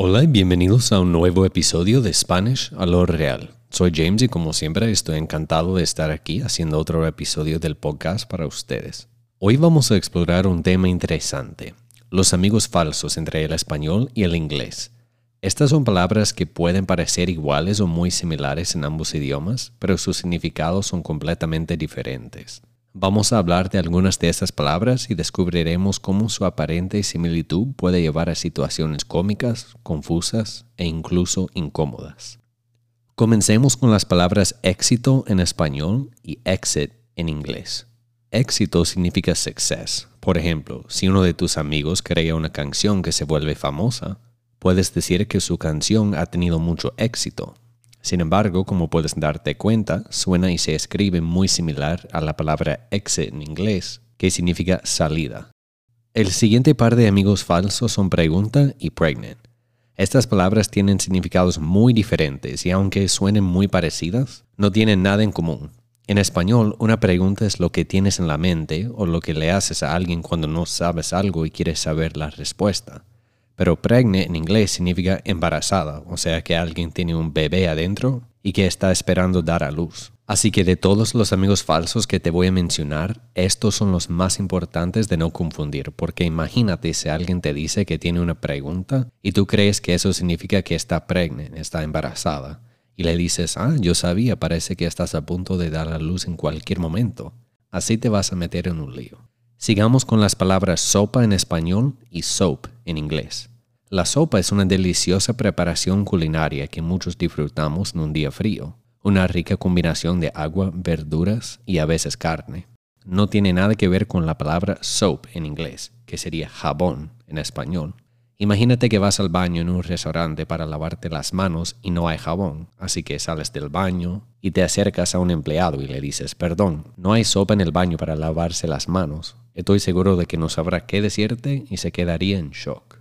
Hola y bienvenidos a un nuevo episodio de Spanish a lo real. Soy James y como siempre estoy encantado de estar aquí haciendo otro episodio del podcast para ustedes. Hoy vamos a explorar un tema interesante, los amigos falsos entre el español y el inglés. Estas son palabras que pueden parecer iguales o muy similares en ambos idiomas, pero sus significados son completamente diferentes. Vamos a hablar de algunas de estas palabras y descubriremos cómo su aparente similitud puede llevar a situaciones cómicas, confusas e incluso incómodas. Comencemos con las palabras éxito en español y exit en inglés. Éxito significa success. Por ejemplo, si uno de tus amigos crea una canción que se vuelve famosa, puedes decir que su canción ha tenido mucho éxito sin embargo, como puedes darte cuenta, suena y se escribe muy similar a la palabra exit en inglés, que significa salida. El siguiente par de amigos falsos son pregunta y pregnant. Estas palabras tienen significados muy diferentes y aunque suenen muy parecidas, no tienen nada en común. En español, una pregunta es lo que tienes en la mente o lo que le haces a alguien cuando no sabes algo y quieres saber la respuesta. Pero pregne en inglés significa embarazada, o sea que alguien tiene un bebé adentro y que está esperando dar a luz. Así que de todos los amigos falsos que te voy a mencionar, estos son los más importantes de no confundir, porque imagínate si alguien te dice que tiene una pregunta y tú crees que eso significa que está pregne, está embarazada, y le dices, ah, yo sabía, parece que estás a punto de dar a luz en cualquier momento. Así te vas a meter en un lío. Sigamos con las palabras sopa en español y soap en inglés. La sopa es una deliciosa preparación culinaria que muchos disfrutamos en un día frío. Una rica combinación de agua, verduras y a veces carne. No tiene nada que ver con la palabra soap en inglés, que sería jabón en español. Imagínate que vas al baño en un restaurante para lavarte las manos y no hay jabón, así que sales del baño y te acercas a un empleado y le dices, perdón, no hay sopa en el baño para lavarse las manos. Estoy seguro de que no sabrá qué decirte y se quedaría en shock.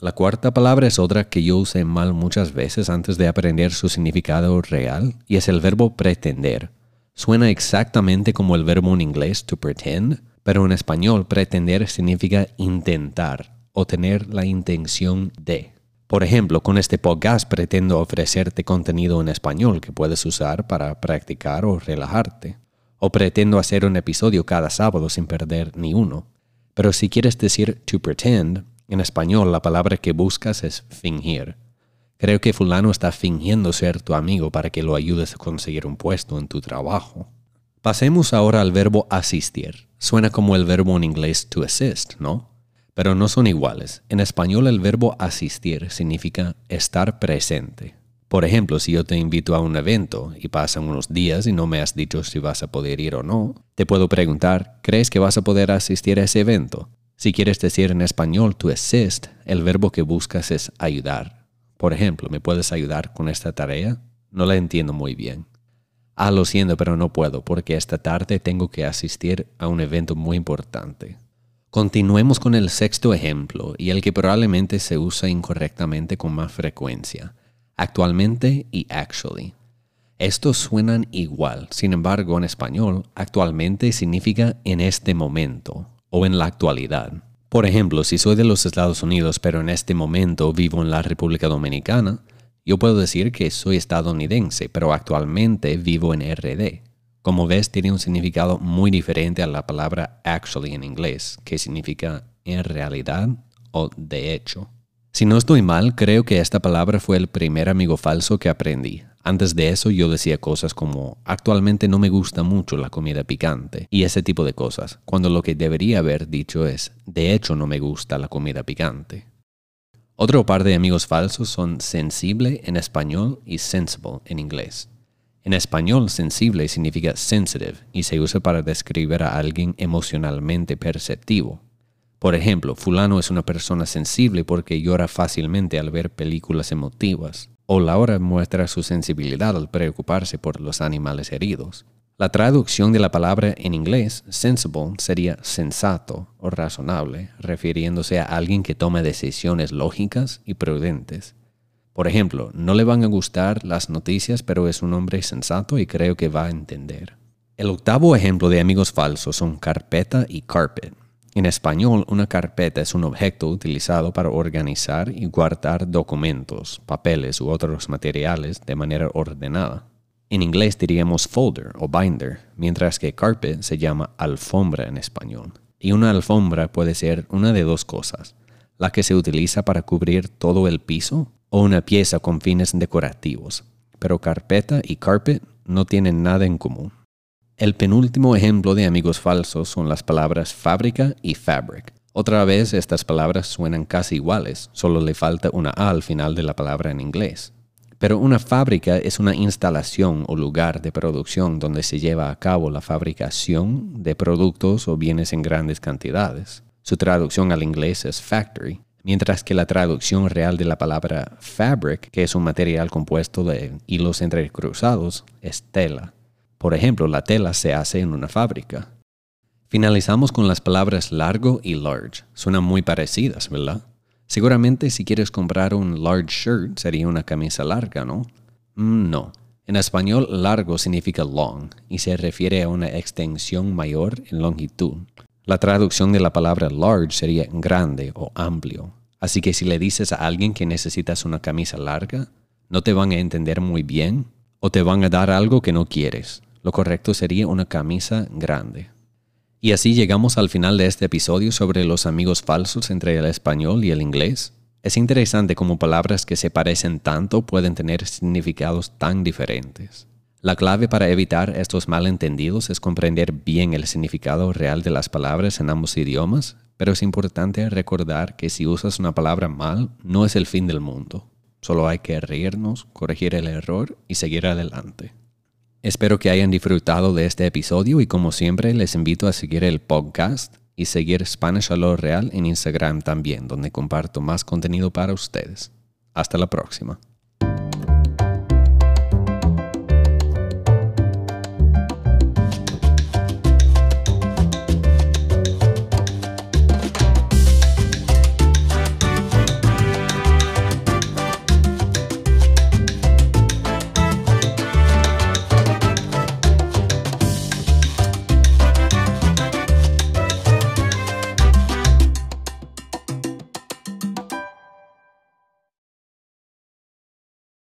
La cuarta palabra es otra que yo usé mal muchas veces antes de aprender su significado real y es el verbo pretender. Suena exactamente como el verbo en inglés to pretend, pero en español pretender significa intentar o tener la intención de. Por ejemplo, con este podcast pretendo ofrecerte contenido en español que puedes usar para practicar o relajarte o pretendo hacer un episodio cada sábado sin perder ni uno. Pero si quieres decir to pretend, en español la palabra que buscas es fingir. Creo que fulano está fingiendo ser tu amigo para que lo ayudes a conseguir un puesto en tu trabajo. Pasemos ahora al verbo asistir. Suena como el verbo en inglés to assist, ¿no? Pero no son iguales. En español el verbo asistir significa estar presente. Por ejemplo, si yo te invito a un evento y pasan unos días y no me has dicho si vas a poder ir o no, te puedo preguntar, ¿crees que vas a poder asistir a ese evento? Si quieres decir en español to assist, el verbo que buscas es ayudar. Por ejemplo, ¿me puedes ayudar con esta tarea? No la entiendo muy bien. Ah, lo siento, pero no puedo porque esta tarde tengo que asistir a un evento muy importante. Continuemos con el sexto ejemplo y el que probablemente se usa incorrectamente con más frecuencia actualmente y actually. Estos suenan igual, sin embargo en español, actualmente significa en este momento o en la actualidad. Por ejemplo, si soy de los Estados Unidos pero en este momento vivo en la República Dominicana, yo puedo decir que soy estadounidense pero actualmente vivo en RD. Como ves, tiene un significado muy diferente a la palabra actually en inglés, que significa en realidad o de hecho. Si no estoy mal, creo que esta palabra fue el primer amigo falso que aprendí. Antes de eso yo decía cosas como actualmente no me gusta mucho la comida picante y ese tipo de cosas, cuando lo que debería haber dicho es de hecho no me gusta la comida picante. Otro par de amigos falsos son sensible en español y sensible en inglés. En español, sensible significa sensitive y se usa para describir a alguien emocionalmente perceptivo, por ejemplo, fulano es una persona sensible porque llora fácilmente al ver películas emotivas, o Laura muestra su sensibilidad al preocuparse por los animales heridos. La traducción de la palabra en inglés, sensible, sería sensato o razonable, refiriéndose a alguien que toma decisiones lógicas y prudentes. Por ejemplo, no le van a gustar las noticias, pero es un hombre sensato y creo que va a entender. El octavo ejemplo de amigos falsos son carpeta y carpet. En español, una carpeta es un objeto utilizado para organizar y guardar documentos, papeles u otros materiales de manera ordenada. En inglés diríamos folder o binder, mientras que carpet se llama alfombra en español. Y una alfombra puede ser una de dos cosas, la que se utiliza para cubrir todo el piso o una pieza con fines decorativos, pero carpeta y carpet no tienen nada en común. El penúltimo ejemplo de amigos falsos son las palabras fábrica y fabric. Otra vez estas palabras suenan casi iguales, solo le falta una A al final de la palabra en inglés. Pero una fábrica es una instalación o lugar de producción donde se lleva a cabo la fabricación de productos o bienes en grandes cantidades. Su traducción al inglés es factory, mientras que la traducción real de la palabra fabric, que es un material compuesto de hilos entrecruzados, es tela. Por ejemplo, la tela se hace en una fábrica. Finalizamos con las palabras largo y large. Suenan muy parecidas, ¿verdad? Seguramente si quieres comprar un large shirt sería una camisa larga, ¿no? Mm, no. En español, largo significa long y se refiere a una extensión mayor en longitud. La traducción de la palabra large sería grande o amplio. Así que si le dices a alguien que necesitas una camisa larga, no te van a entender muy bien o te van a dar algo que no quieres. Lo correcto sería una camisa grande. Y así llegamos al final de este episodio sobre los amigos falsos entre el español y el inglés. Es interesante cómo palabras que se parecen tanto pueden tener significados tan diferentes. La clave para evitar estos malentendidos es comprender bien el significado real de las palabras en ambos idiomas, pero es importante recordar que si usas una palabra mal, no es el fin del mundo. Solo hay que reírnos, corregir el error y seguir adelante. Espero que hayan disfrutado de este episodio y como siempre les invito a seguir el podcast y seguir Spanish a lo real en Instagram también, donde comparto más contenido para ustedes. Hasta la próxima.